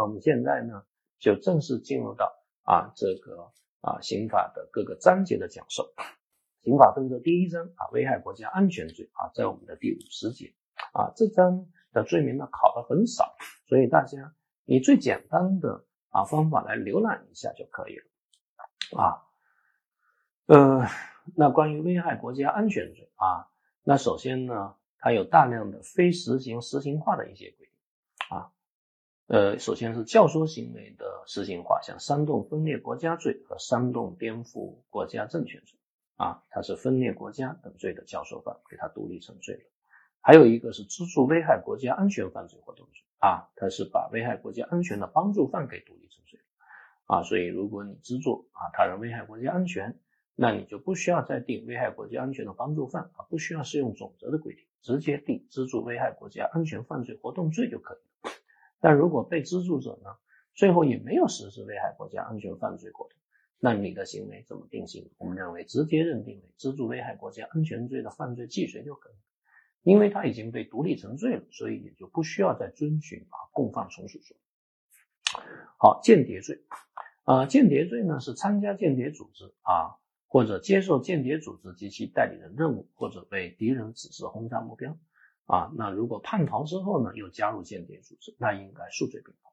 那我们现在呢，就正式进入到啊这个啊刑法的各个章节的讲授。刑法分则第一章啊，危害国家安全罪啊，在我们的第五十节啊，这章的罪名呢考的很少，所以大家以最简单的啊方法来浏览一下就可以了啊。呃，那关于危害国家安全罪啊，那首先呢，它有大量的非实行实行化的一些规定啊。呃，首先是教唆行为的实行化，像煽动分裂国家罪和煽动颠覆国家政权罪。啊，它是分裂国家等罪的教唆犯，给它独立成罪了。还有一个是资助危害国家安全犯罪活动罪啊，它是把危害国家安全的帮助犯给独立成罪了啊。所以如果你资助啊他人危害国家安全，那你就不需要再定危害国家安全的帮助犯啊，不需要适用总则的规定，直接定资助危害国家安全犯罪活动罪就可以了。但如果被资助者呢，最后也没有实施危害国家安全犯罪活动。那你的行为怎么定性？我们认为直接认定为资助危害国家安全罪的犯罪既遂就可以，因为他已经被独立成罪了，所以也就不需要再遵循啊共犯从属说。好，间谍罪啊，间谍罪呢是参加间谍组织啊，或者接受间谍组织及其代理人任务，或者被敌人指示轰炸目标啊。那如果叛逃之后呢，又加入间谍组织，那应该数罪并罚。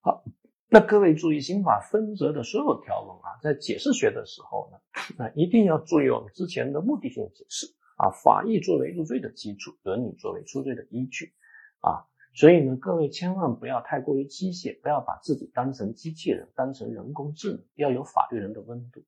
好。那各位注意，刑法分则的所有条文啊，在解释学的时候呢，那一定要注意我们之前的目的性解释啊，法益作为入罪的基础，伦理作为出罪的依据啊，所以呢，各位千万不要太过于机械，不要把自己当成机器人，当成人工智能，要有法律人的温度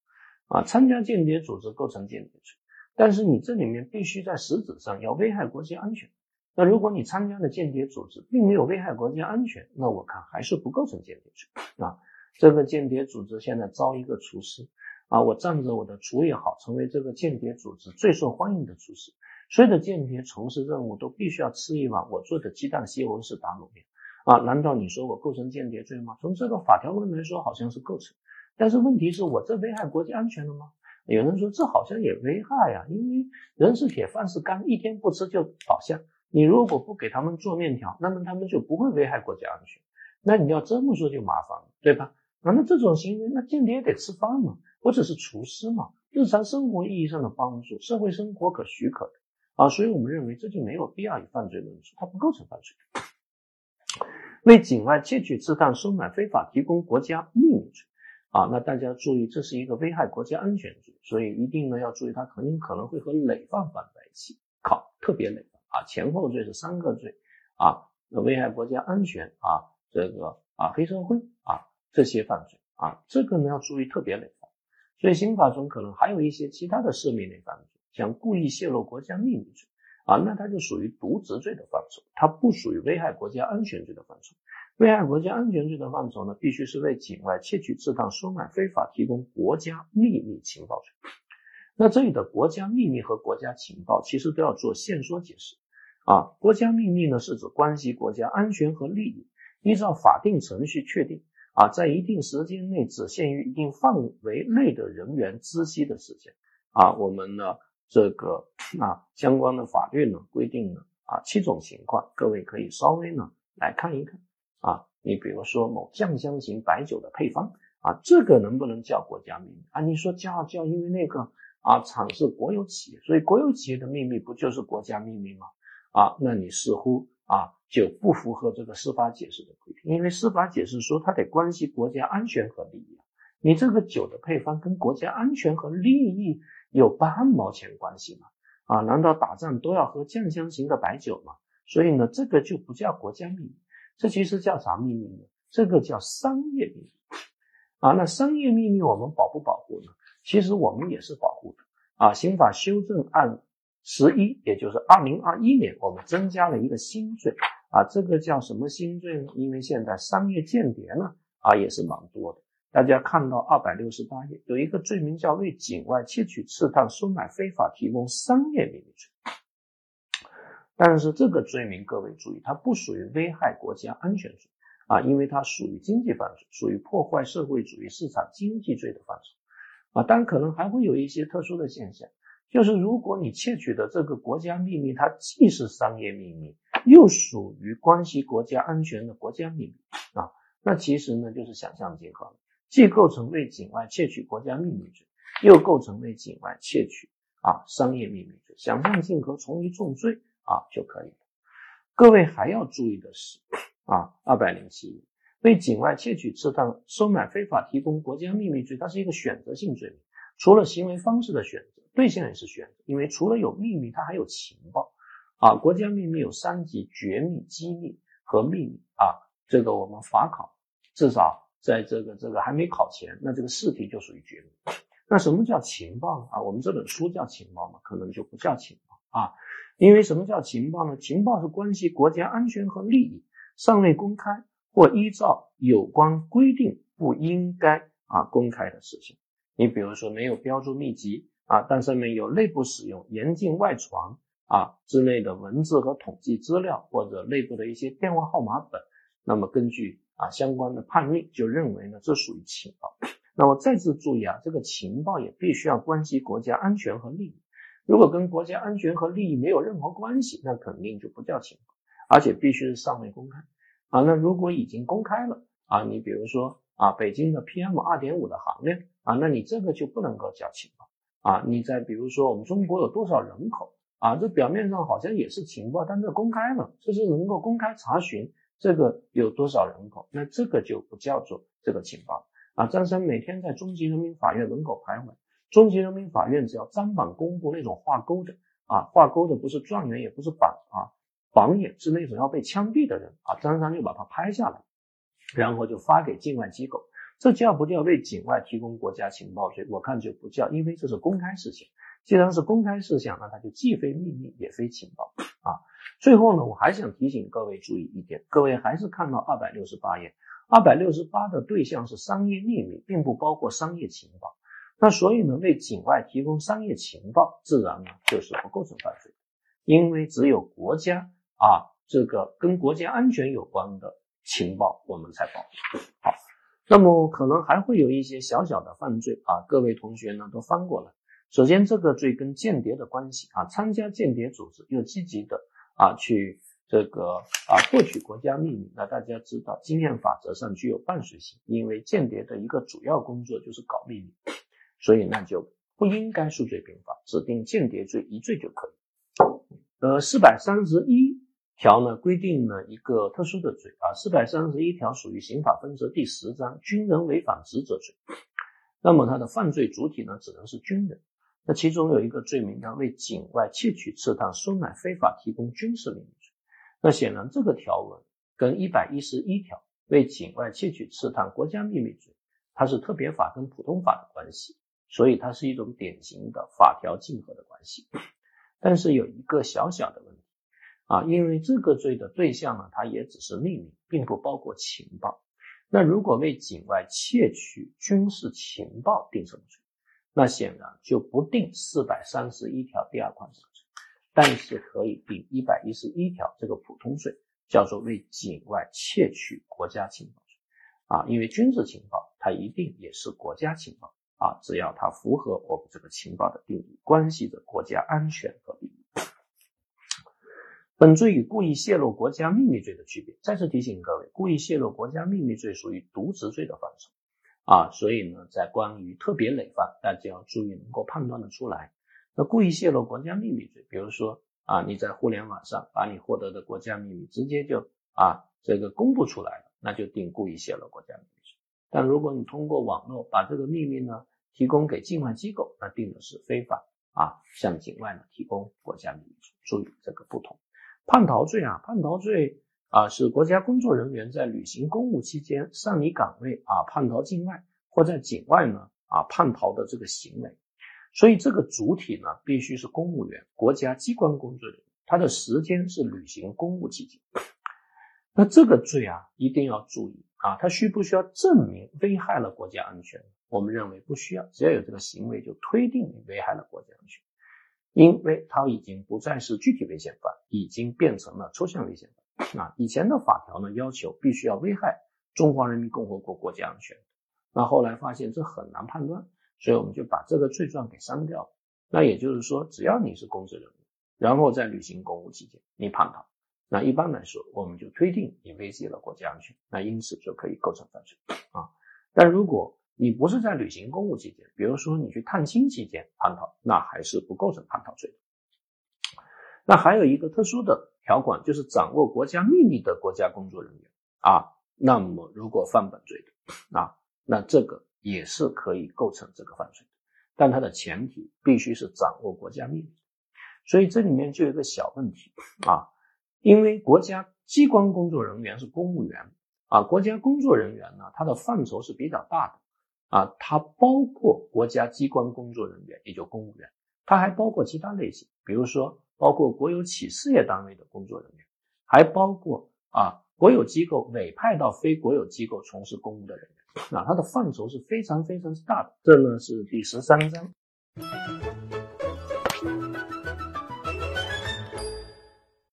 啊。参加间谍组织构成间谍罪，但是你这里面必须在实质上要危害国家安全。那如果你参加的间谍组织并没有危害国家安全，那我看还是不构成间谍罪啊。这个间谍组织现在招一个厨师啊，我仗着我的厨艺好，成为这个间谍组织最受欢迎的厨师。所有的间谍从事任务都必须要吃一碗我做的鸡蛋西红柿打卤面啊。难道你说我构成间谍罪吗？从这个法条论来说，好像是构成。但是问题是我这危害国家安全了吗？有人说这好像也危害呀，因为人是铁，饭是钢，一天不吃就倒下。你如果不给他们做面条，那么他们就不会危害国家安全。那你要这么说就麻烦了，对吧？啊，那这种行为，那间谍也得吃饭嘛，或者是厨师嘛，日常生活意义上的帮助，社会生活可许可的啊。所以我们认为这就没有必要以犯罪论处，它不构成犯罪。为境外窃取、刺探、收买、非法提供国家秘密罪啊，那大家注意，这是一个危害国家安全罪，所以一定呢要注意，它肯定可能会和累犯放在一起考，特别累。啊，前后罪是三个罪啊，危害国家安全啊，这个啊黑社会啊这些犯罪啊，这个呢要注意特别累犯，所以刑法中可能还有一些其他的涉密类犯罪，像故意泄露国家秘密罪啊，那它就属于渎职罪的范畴，它不属于危害国家安全罪的范畴。危害国家安全罪的范畴呢，必须是为境外窃取、刺探、收买、非法提供国家秘密情报罪。那这里的国家秘密和国家情报其实都要做线索解释。啊，国家秘密呢是指关系国家安全和利益，依照法定程序确定啊，在一定时间内只限于一定范围内的人员知悉的事件啊。我们呢这个啊相关的法律呢规定了啊七种情况，各位可以稍微呢来看一看啊。你比如说某酱香型白酒的配方啊，这个能不能叫国家秘密啊？你说叫叫，因为那个啊厂是国有企业，所以国有企业的秘密不就是国家秘密吗？啊，那你似乎啊就不符合这个司法解释的规定，因为司法解释说它得关系国家安全和利益。你这个酒的配方跟国家安全和利益有半毛钱关系吗？啊，难道打仗都要喝酱香型的白酒吗？所以呢，这个就不叫国家秘密，这其实叫啥秘密呢？这个叫商业秘密。啊，那商业秘密我们保不保护呢？其实我们也是保护的。啊，刑法修正案。十一，也就是二零二一年，我们增加了一个新罪啊，这个叫什么新罪呢？因为现在商业间谍呢啊也是蛮多的。大家看到二百六十八页有一个罪名叫为境外窃取、刺探、收买、非法提供商业秘密罪，但是这个罪名各位注意，它不属于危害国家安全罪啊，因为它属于经济犯罪，属于破坏社会主义市场经济罪的范畴啊。当然可能还会有一些特殊的现象。就是如果你窃取的这个国家秘密，它既是商业秘密，又属于关系国家安全的国家秘密啊，那其实呢就是想象竞合了，既构成为境外窃取国家秘密罪，又构成为境外窃取啊商业秘密罪，想象竞合从一重罪啊就可以了。各位还要注意的是啊，二百零七为境外窃取、刺探、收买、非法提供国家秘密罪，它是一个选择性罪名，除了行为方式的选择，对象也是选择，因为除了有秘密，它还有情报啊。国家秘密有三级：绝密、机密和秘密啊。这个我们法考至少在这个这个还没考前，那这个试题就属于绝密。那什么叫情报呢？啊，我们这本书叫情报吗？可能就不叫情报啊，因为什么叫情报呢？情报是关系国家安全和利益，尚未公开或依照有关规定不应该啊公开的事情。你比如说没有标注秘籍啊，但上面有内部使用、严禁外传啊之类的文字和统计资料，或者内部的一些电话号码本。那么根据啊相关的判例，就认为呢这属于情报。那么再次注意啊，这个情报也必须要关系国家安全和利益。如果跟国家安全和利益没有任何关系，那肯定就不叫情报，而且必须是尚未公开啊。那如果已经公开了啊，你比如说啊北京的 PM 二点五的行量啊，那你这个就不能够叫情报啊。你再比如说我们中国有多少人口啊，这表面上好像也是情报，但这公开了，这是能够公开查询。这个有多少人口？那这个就不叫做这个情报啊。张三每天在中级人民法院门口徘徊，中级人民法院只要张榜公布那种画勾的啊，画勾的不是状元也不是榜啊，榜眼是那种要被枪毙的人啊，张三就把他拍下来，然后就发给境外机构。这叫不叫为境外提供国家情报罪？我看就不叫，因为这是公开事情。既然是公开事项，那它就既非秘密也非情报啊。最后呢，我还想提醒各位注意一点，各位还是看到二百六十八页，二百六十八的对象是商业秘密，并不包括商业情报。那所以呢，为境外提供商业情报，自然呢就是不构成犯罪，因为只有国家啊这个跟国家安全有关的情报，我们才保。好，那么可能还会有一些小小的犯罪啊，各位同学呢都翻过来。首先，这个罪跟间谍的关系啊，参加间谍组织又积极的。啊，去这个啊获取国家秘密，那大家知道经验法则上具有伴随性，因为间谍的一个主要工作就是搞秘密，所以那就不应该数罪并罚，指定间谍罪一罪就可以。呃，四百三十一条呢规定了一个特殊的罪啊，四百三十一条属于刑法分则第十章军人违反职责罪，那么它的犯罪主体呢只能是军人。那其中有一个罪名叫为境外窃取、刺探、收买、非法提供军事秘密罪。那显然这个条文跟一百一十一条为境外窃取、刺探国家秘密罪，它是特别法跟普通法的关系，所以它是一种典型的法条竞合的关系。但是有一个小小的问题啊，因为这个罪的对象呢，它也只是秘密，并不包括情报。那如果为境外窃取军事情报定什么罪？那显然就不定四百三十一条第二款这个罪，但是可以定一百一十一条这个普通罪，叫做为境外窃取国家情报罪啊，因为军事情报它一定也是国家情报啊，只要它符合我们这个情报的定义，关系着国家安全和利益。本罪与故意泄露国家秘密罪的区别，再次提醒各位，故意泄露国家秘密罪属于渎职罪的范畴。啊，所以呢，在关于特别累犯，大家要注意能够判断的出来。那故意泄露国家秘密罪，比如说啊，你在互联网上把你获得的国家秘密直接就啊这个公布出来了，那就定故意泄露国家秘密罪。但如果你通过网络把这个秘密呢提供给境外机构，那定的是非法啊向境外呢提供国家秘密罪。注意这个不同。叛逃罪啊，叛逃罪。啊，是国家工作人员在履行公务期间擅离岗位啊，叛逃境外或在境外呢啊叛逃的这个行为，所以这个主体呢必须是公务员、国家机关工作人员，他的时间是履行公务期间。那这个罪啊一定要注意啊，他需不需要证明危害了国家安全？我们认为不需要，只要有这个行为就推定你危害了国家安全，因为它已经不再是具体危险犯，已经变成了抽象危险犯。啊，以前的法条呢要求必须要危害中华人民共和国国家安全，那后来发现这很难判断，所以我们就把这个罪状给删掉了。那也就是说，只要你是公职人员，然后在履行公务期间你叛逃，那一般来说，我们就推定你威胁了国家安全，那因此就可以构成犯罪啊。但如果你不是在履行公务期间，比如说你去探亲期间叛逃，那还是不构成叛逃罪。那还有一个特殊的条款，就是掌握国家秘密的国家工作人员啊，那么如果犯本罪的啊，那这个也是可以构成这个犯罪的，但它的前提必须是掌握国家秘密。所以这里面就有一个小问题啊。因为国家机关工作人员是公务员啊，国家工作人员呢，它的范畴是比较大的啊，它包括国家机关工作人员，也就公务员，它还包括其他类型，比如说包括国有企事业单位的工作人员，还包括啊国有机构委派到非国有机构从事公务的人员啊，它的范畴是非常非常之大的。这呢是第十三章。